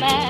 man.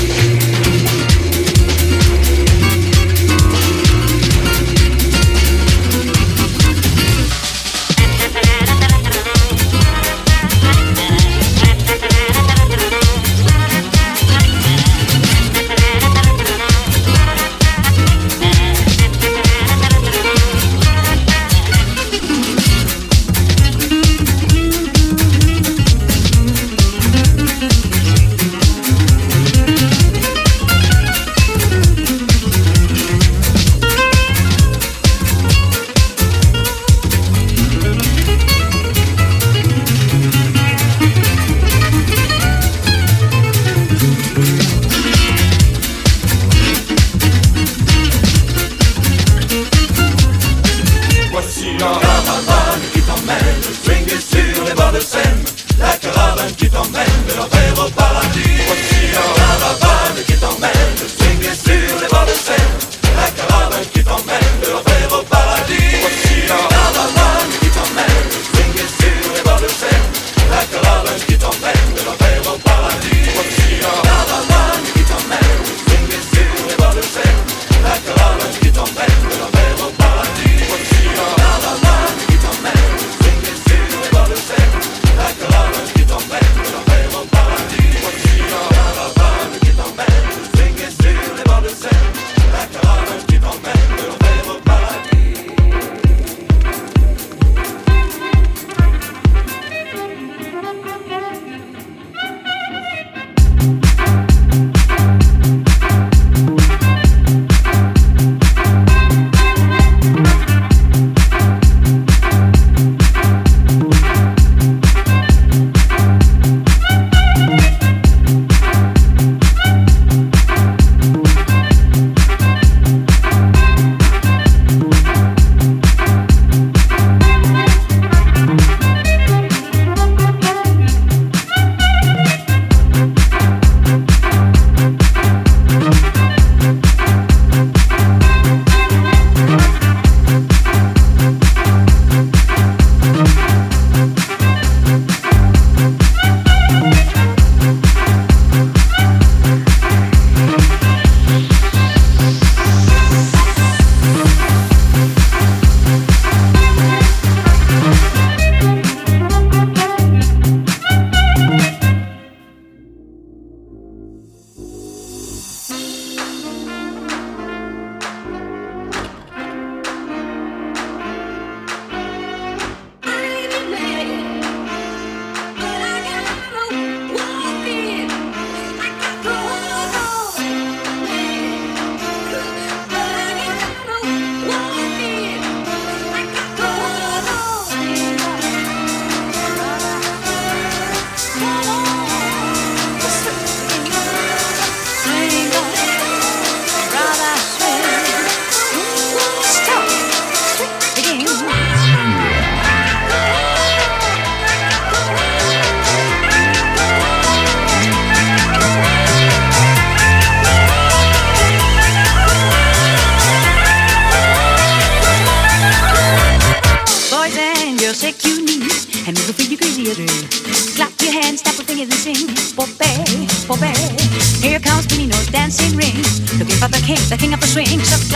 swing.